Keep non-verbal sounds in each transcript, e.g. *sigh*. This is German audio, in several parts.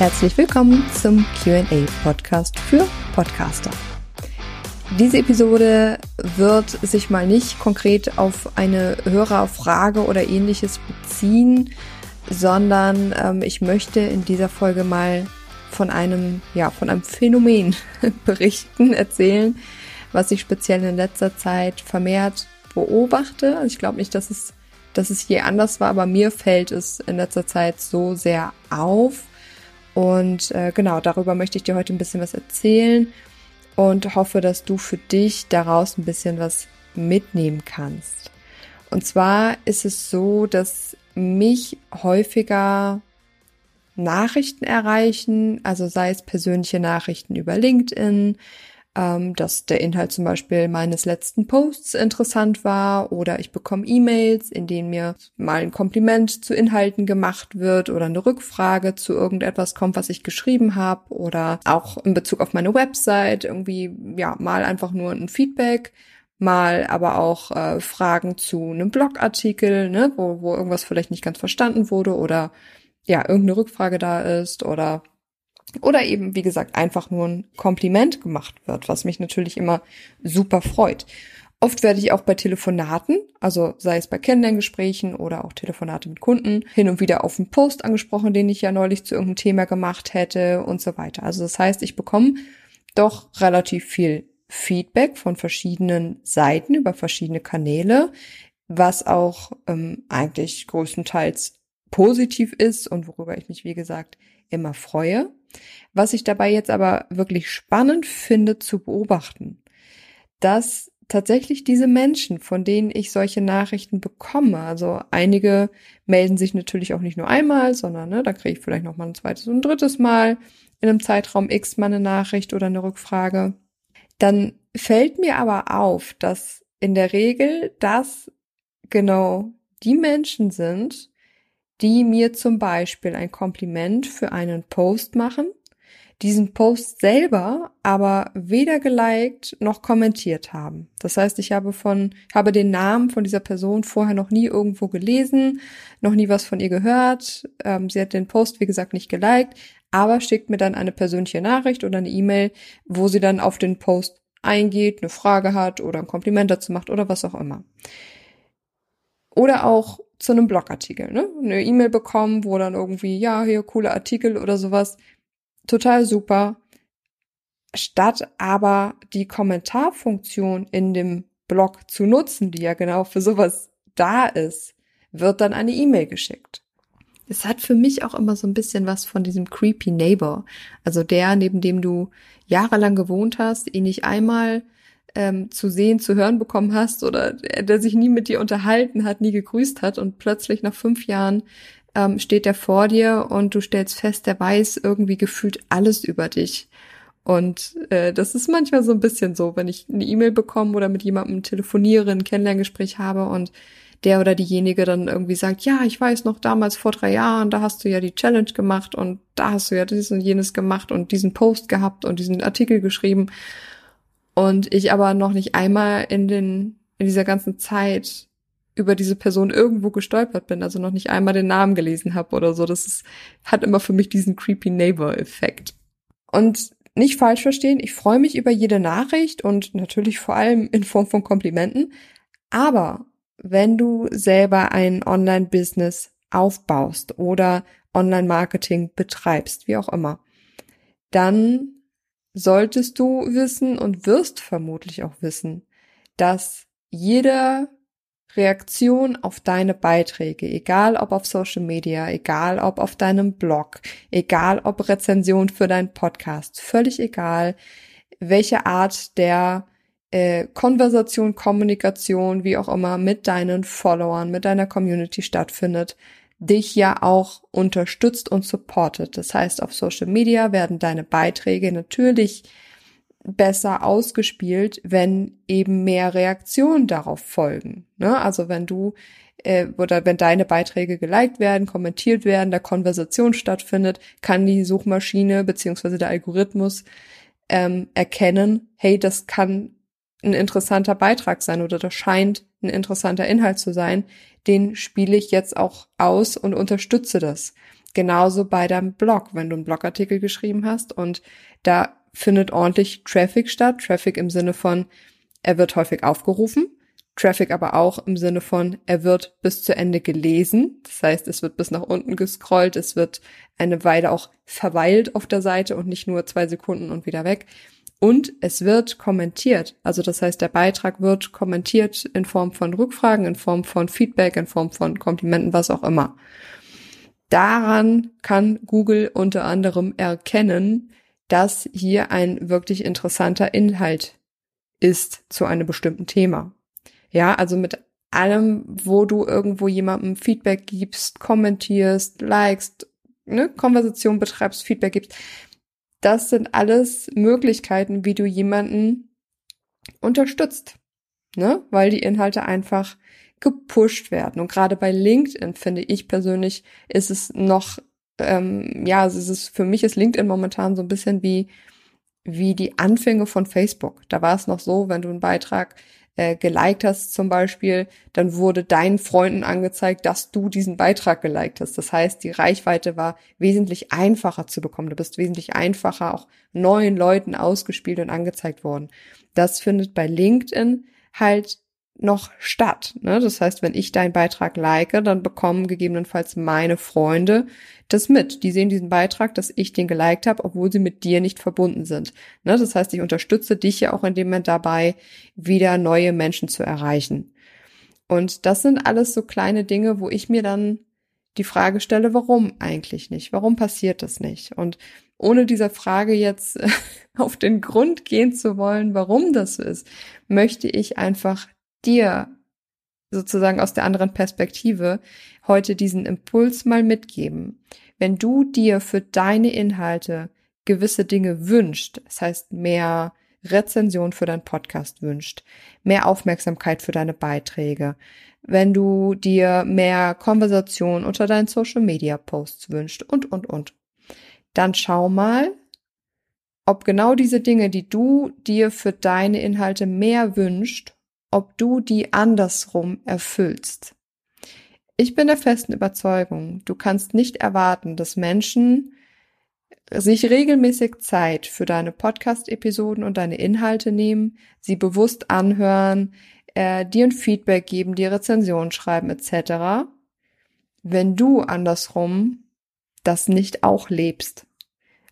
Herzlich willkommen zum QA Podcast für Podcaster. Diese Episode wird sich mal nicht konkret auf eine Hörerfrage oder ähnliches beziehen, sondern ähm, ich möchte in dieser Folge mal von einem, ja, von einem Phänomen *laughs* berichten, erzählen, was ich speziell in letzter Zeit vermehrt beobachte. Also ich glaube nicht, dass es, dass es je anders war, aber mir fällt es in letzter Zeit so sehr auf und äh, genau, darüber möchte ich dir heute ein bisschen was erzählen und hoffe, dass du für dich daraus ein bisschen was mitnehmen kannst. Und zwar ist es so, dass mich häufiger Nachrichten erreichen, also sei es persönliche Nachrichten über LinkedIn, ähm, dass der Inhalt zum Beispiel meines letzten Posts interessant war oder ich bekomme E-Mails, in denen mir mal ein Kompliment zu Inhalten gemacht wird oder eine Rückfrage zu irgendetwas kommt, was ich geschrieben habe oder auch in Bezug auf meine Website irgendwie ja mal einfach nur ein Feedback mal aber auch äh, Fragen zu einem Blogartikel, ne, wo, wo irgendwas vielleicht nicht ganz verstanden wurde oder ja, irgendeine Rückfrage da ist oder oder eben, wie gesagt, einfach nur ein Kompliment gemacht wird, was mich natürlich immer super freut. Oft werde ich auch bei Telefonaten, also sei es bei Kennenlerngesprächen oder auch Telefonate mit Kunden, hin und wieder auf einen Post angesprochen, den ich ja neulich zu irgendeinem Thema gemacht hätte und so weiter. Also das heißt, ich bekomme doch relativ viel Feedback von verschiedenen Seiten über verschiedene Kanäle, was auch ähm, eigentlich größtenteils positiv ist und worüber ich mich, wie gesagt, immer freue. Was ich dabei jetzt aber wirklich spannend finde zu beobachten, dass tatsächlich diese Menschen, von denen ich solche Nachrichten bekomme, also einige melden sich natürlich auch nicht nur einmal, sondern ne, da kriege ich vielleicht noch mal ein zweites und ein drittes Mal in einem Zeitraum X mal eine Nachricht oder eine Rückfrage, dann fällt mir aber auf, dass in der Regel das genau die Menschen sind, die mir zum Beispiel ein Kompliment für einen Post machen, diesen Post selber aber weder geliked noch kommentiert haben. Das heißt, ich habe von, habe den Namen von dieser Person vorher noch nie irgendwo gelesen, noch nie was von ihr gehört. Ähm, sie hat den Post, wie gesagt, nicht geliked, aber schickt mir dann eine persönliche Nachricht oder eine E-Mail, wo sie dann auf den Post eingeht, eine Frage hat oder ein Kompliment dazu macht oder was auch immer. Oder auch zu einem Blogartikel, ne? Eine E-Mail bekommen, wo dann irgendwie, ja, hier coole Artikel oder sowas. Total super. Statt aber die Kommentarfunktion in dem Blog zu nutzen, die ja genau für sowas da ist, wird dann eine E-Mail geschickt. Es hat für mich auch immer so ein bisschen was von diesem creepy Neighbor. Also der, neben dem du jahrelang gewohnt hast, ihn nicht einmal ähm, zu sehen, zu hören bekommen hast oder der sich nie mit dir unterhalten hat, nie gegrüßt hat und plötzlich nach fünf Jahren ähm, steht er vor dir und du stellst fest, der weiß irgendwie gefühlt alles über dich. Und äh, das ist manchmal so ein bisschen so, wenn ich eine E-Mail bekomme oder mit jemandem telefoniere, ein Kennenlerngespräch habe und der oder diejenige dann irgendwie sagt, ja, ich weiß noch damals vor drei Jahren, da hast du ja die Challenge gemacht und da hast du ja dieses und jenes gemacht und diesen Post gehabt und diesen Artikel geschrieben und ich aber noch nicht einmal in den, in dieser ganzen Zeit über diese Person irgendwo gestolpert bin, also noch nicht einmal den Namen gelesen habe oder so. Das ist, hat immer für mich diesen creepy Neighbor-Effekt. Und nicht falsch verstehen, ich freue mich über jede Nachricht und natürlich vor allem in Form von Komplimenten. Aber wenn du selber ein Online-Business aufbaust oder Online-Marketing betreibst, wie auch immer, dann solltest du wissen und wirst vermutlich auch wissen, dass jede Reaktion auf deine Beiträge, egal ob auf Social Media, egal ob auf deinem Blog, egal ob Rezension für deinen Podcast, völlig egal, welche Art der äh, Konversation, Kommunikation, wie auch immer, mit deinen Followern, mit deiner Community stattfindet, dich ja auch unterstützt und supportet. Das heißt, auf Social Media werden deine Beiträge natürlich besser ausgespielt, wenn eben mehr Reaktionen darauf folgen. Ne? Also wenn du äh, oder wenn deine Beiträge geliked werden, kommentiert werden, da Konversation stattfindet, kann die Suchmaschine beziehungsweise der Algorithmus ähm, erkennen, hey, das kann ein interessanter Beitrag sein oder das scheint ein interessanter Inhalt zu sein, den spiele ich jetzt auch aus und unterstütze das. Genauso bei deinem Blog, wenn du einen Blogartikel geschrieben hast und da findet ordentlich Traffic statt. Traffic im Sinne von, er wird häufig aufgerufen. Traffic aber auch im Sinne von, er wird bis zu Ende gelesen. Das heißt, es wird bis nach unten gescrollt, es wird eine Weile auch verweilt auf der Seite und nicht nur zwei Sekunden und wieder weg. Und es wird kommentiert. Also das heißt, der Beitrag wird kommentiert in Form von Rückfragen, in Form von Feedback, in Form von Komplimenten, was auch immer. Daran kann Google unter anderem erkennen, dass hier ein wirklich interessanter Inhalt ist zu einem bestimmten Thema. Ja, also mit allem, wo du irgendwo jemandem Feedback gibst, kommentierst, likest, ne, Konversation betreibst, Feedback gibst. Das sind alles Möglichkeiten, wie du jemanden unterstützt, ne, weil die Inhalte einfach gepusht werden. Und gerade bei LinkedIn finde ich persönlich ist es noch, ähm, ja, es ist für mich ist LinkedIn momentan so ein bisschen wie wie die Anfänge von Facebook. Da war es noch so, wenn du einen Beitrag äh, geliked hast zum Beispiel, dann wurde deinen Freunden angezeigt, dass du diesen Beitrag geliked hast. Das heißt, die Reichweite war wesentlich einfacher zu bekommen. Du bist wesentlich einfacher auch neuen Leuten ausgespielt und angezeigt worden. Das findet bei LinkedIn halt noch statt. Ne? Das heißt, wenn ich deinen Beitrag like, dann bekommen gegebenenfalls meine Freunde das mit. Die sehen diesen Beitrag, dass ich den geliked habe, obwohl sie mit dir nicht verbunden sind. Ne? Das heißt, ich unterstütze dich ja auch in dem Moment dabei, wieder neue Menschen zu erreichen. Und das sind alles so kleine Dinge, wo ich mir dann die Frage stelle, warum eigentlich nicht? Warum passiert das nicht? Und ohne dieser Frage jetzt *laughs* auf den Grund gehen zu wollen, warum das so ist, möchte ich einfach dir sozusagen aus der anderen Perspektive heute diesen Impuls mal mitgeben. Wenn du dir für deine Inhalte gewisse Dinge wünscht, das heißt mehr Rezension für deinen Podcast wünscht, mehr Aufmerksamkeit für deine Beiträge, wenn du dir mehr Konversation unter deinen Social Media Posts wünscht und, und, und, dann schau mal, ob genau diese Dinge, die du dir für deine Inhalte mehr wünscht ob du die andersrum erfüllst. Ich bin der festen Überzeugung, du kannst nicht erwarten, dass Menschen sich regelmäßig Zeit für deine Podcast-Episoden und deine Inhalte nehmen, sie bewusst anhören, äh, dir ein Feedback geben, dir Rezensionen schreiben etc., wenn du andersrum das nicht auch lebst.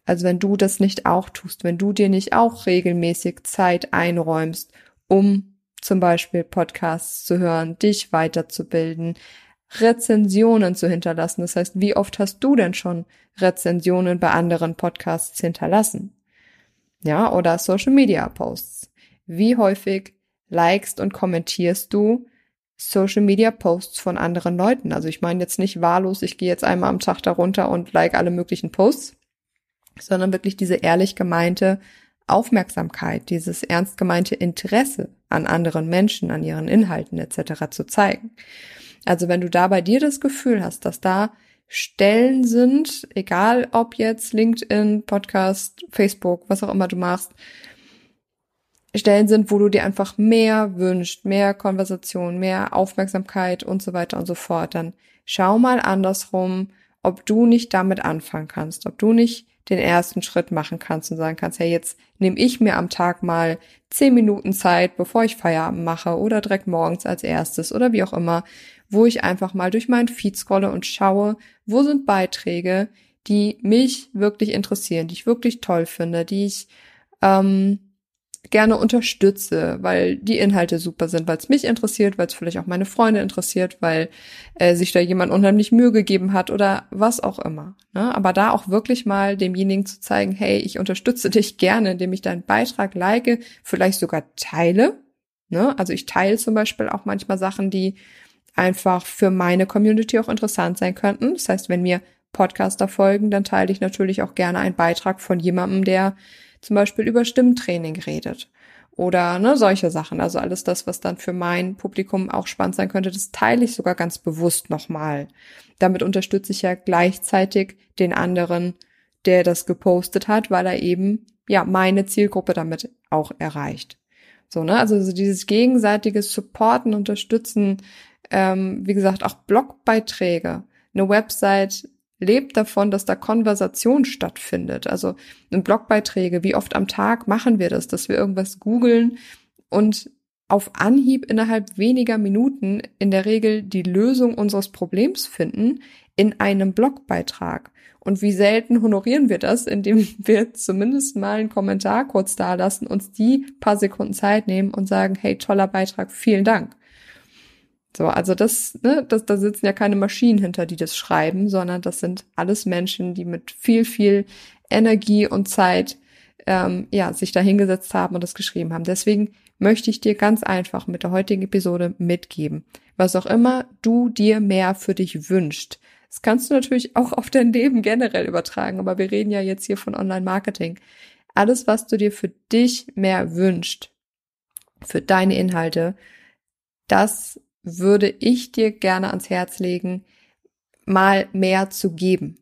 Also wenn du das nicht auch tust, wenn du dir nicht auch regelmäßig Zeit einräumst, um zum Beispiel Podcasts zu hören, dich weiterzubilden, Rezensionen zu hinterlassen. Das heißt, wie oft hast du denn schon Rezensionen bei anderen Podcasts hinterlassen? Ja, oder Social Media Posts. Wie häufig likest und kommentierst du Social Media Posts von anderen Leuten? Also ich meine jetzt nicht wahllos, ich gehe jetzt einmal am Tag darunter und like alle möglichen Posts, sondern wirklich diese ehrlich gemeinte Aufmerksamkeit, dieses ernst gemeinte Interesse an anderen Menschen, an ihren Inhalten etc. zu zeigen. Also wenn du da bei dir das Gefühl hast, dass da Stellen sind, egal ob jetzt LinkedIn, Podcast, Facebook, was auch immer du machst, Stellen sind, wo du dir einfach mehr wünscht, mehr Konversation, mehr Aufmerksamkeit und so weiter und so fort, dann schau mal andersrum, ob du nicht damit anfangen kannst, ob du nicht den ersten Schritt machen kannst und sagen kannst, hey, jetzt nehme ich mir am Tag mal zehn Minuten Zeit, bevor ich Feierabend mache oder direkt morgens als erstes oder wie auch immer, wo ich einfach mal durch meinen Feed scrolle und schaue, wo sind Beiträge, die mich wirklich interessieren, die ich wirklich toll finde, die ich ähm, gerne unterstütze, weil die Inhalte super sind, weil es mich interessiert, weil es vielleicht auch meine Freunde interessiert, weil äh, sich da jemand unheimlich Mühe gegeben hat oder was auch immer. Ne? Aber da auch wirklich mal demjenigen zu zeigen, hey, ich unterstütze dich gerne, indem ich deinen Beitrag like, vielleicht sogar teile. Ne? Also ich teile zum Beispiel auch manchmal Sachen, die einfach für meine Community auch interessant sein könnten. Das heißt, wenn mir Podcaster folgen, dann teile ich natürlich auch gerne einen Beitrag von jemandem, der zum Beispiel über Stimmtraining redet oder ne, solche Sachen. Also alles das, was dann für mein Publikum auch spannend sein könnte, das teile ich sogar ganz bewusst nochmal. Damit unterstütze ich ja gleichzeitig den anderen, der das gepostet hat, weil er eben ja meine Zielgruppe damit auch erreicht. So, ne? Also so dieses gegenseitige Supporten, Unterstützen, ähm, wie gesagt, auch Blogbeiträge. Eine Website lebt davon, dass da Konversation stattfindet. Also in Blogbeiträge, wie oft am Tag machen wir das, dass wir irgendwas googeln und auf Anhieb innerhalb weniger Minuten in der Regel die Lösung unseres Problems finden in einem Blogbeitrag. Und wie selten honorieren wir das, indem *laughs* wir zumindest mal einen Kommentar kurz da lassen, uns die paar Sekunden Zeit nehmen und sagen, hey, toller Beitrag, vielen Dank. So, also das, ne, das, da sitzen ja keine Maschinen hinter, die das schreiben, sondern das sind alles Menschen, die mit viel, viel Energie und Zeit ähm, ja, sich da hingesetzt haben und das geschrieben haben. Deswegen möchte ich dir ganz einfach mit der heutigen Episode mitgeben, was auch immer du dir mehr für dich wünscht. Das kannst du natürlich auch auf dein Leben generell übertragen, aber wir reden ja jetzt hier von Online-Marketing. Alles, was du dir für dich mehr wünscht, für deine Inhalte, das würde ich dir gerne ans Herz legen, mal mehr zu geben.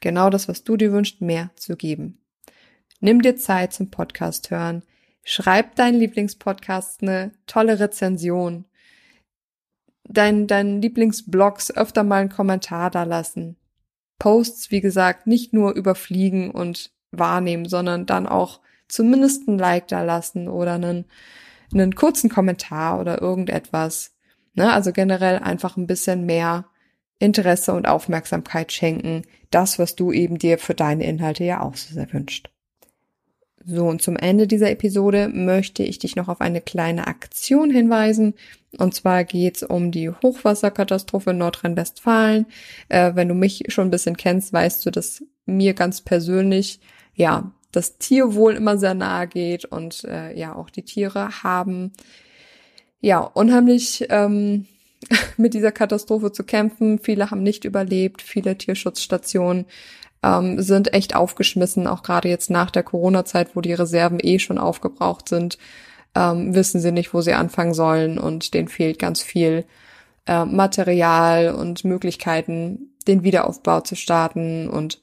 Genau das, was du dir wünschst, mehr zu geben. Nimm dir Zeit zum Podcast hören. Schreib deinen Lieblingspodcast eine tolle Rezension. Dein, dein Lieblingsblogs öfter mal einen Kommentar da lassen. Posts, wie gesagt, nicht nur überfliegen und wahrnehmen, sondern dann auch zumindest ein Like da lassen oder einen, einen kurzen Kommentar oder irgendetwas. Ne? Also generell einfach ein bisschen mehr Interesse und Aufmerksamkeit schenken. Das, was du eben dir für deine Inhalte ja auch so sehr wünscht. So, und zum Ende dieser Episode möchte ich dich noch auf eine kleine Aktion hinweisen. Und zwar geht's um die Hochwasserkatastrophe in Nordrhein-Westfalen. Äh, wenn du mich schon ein bisschen kennst, weißt du, dass mir ganz persönlich, ja, das Tierwohl immer sehr nahe geht und äh, ja, auch die Tiere haben ja, unheimlich ähm, *laughs* mit dieser Katastrophe zu kämpfen. Viele haben nicht überlebt, viele Tierschutzstationen ähm, sind echt aufgeschmissen, auch gerade jetzt nach der Corona-Zeit, wo die Reserven eh schon aufgebraucht sind, ähm, wissen sie nicht, wo sie anfangen sollen und denen fehlt ganz viel äh, Material und Möglichkeiten, den Wiederaufbau zu starten und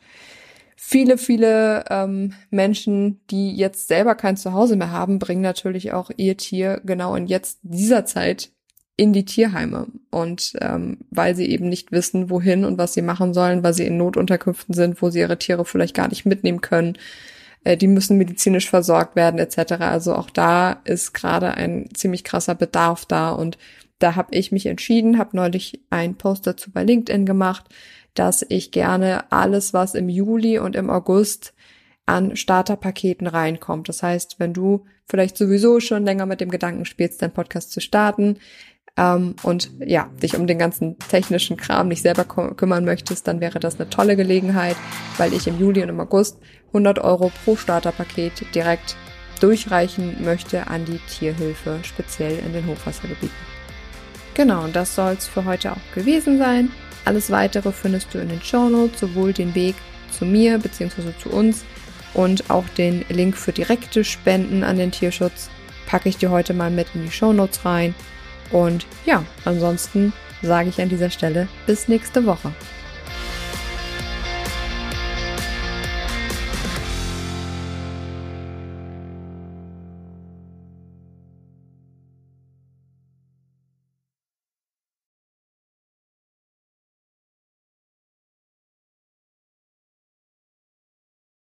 Viele, viele ähm, Menschen, die jetzt selber kein Zuhause mehr haben, bringen natürlich auch ihr Tier genau in jetzt dieser Zeit in die Tierheime. Und ähm, weil sie eben nicht wissen, wohin und was sie machen sollen, weil sie in Notunterkünften sind, wo sie ihre Tiere vielleicht gar nicht mitnehmen können, äh, die müssen medizinisch versorgt werden etc. Also auch da ist gerade ein ziemlich krasser Bedarf da. Und da habe ich mich entschieden, habe neulich einen Post dazu bei LinkedIn gemacht, dass ich gerne alles, was im Juli und im August an Starterpaketen reinkommt. Das heißt, wenn du vielleicht sowieso schon länger mit dem Gedanken spielst, deinen Podcast zu starten ähm, und ja, dich um den ganzen technischen Kram nicht selber kümmern möchtest, dann wäre das eine tolle Gelegenheit, weil ich im Juli und im August 100 Euro pro Starterpaket direkt durchreichen möchte an die Tierhilfe, speziell in den Hochwassergebieten. Genau, und das soll es für heute auch gewesen sein. Alles weitere findest du in den Show Notes, sowohl den Weg zu mir bzw. zu uns und auch den Link für direkte Spenden an den Tierschutz packe ich dir heute mal mit in die Show Notes rein. Und ja, ansonsten sage ich an dieser Stelle bis nächste Woche.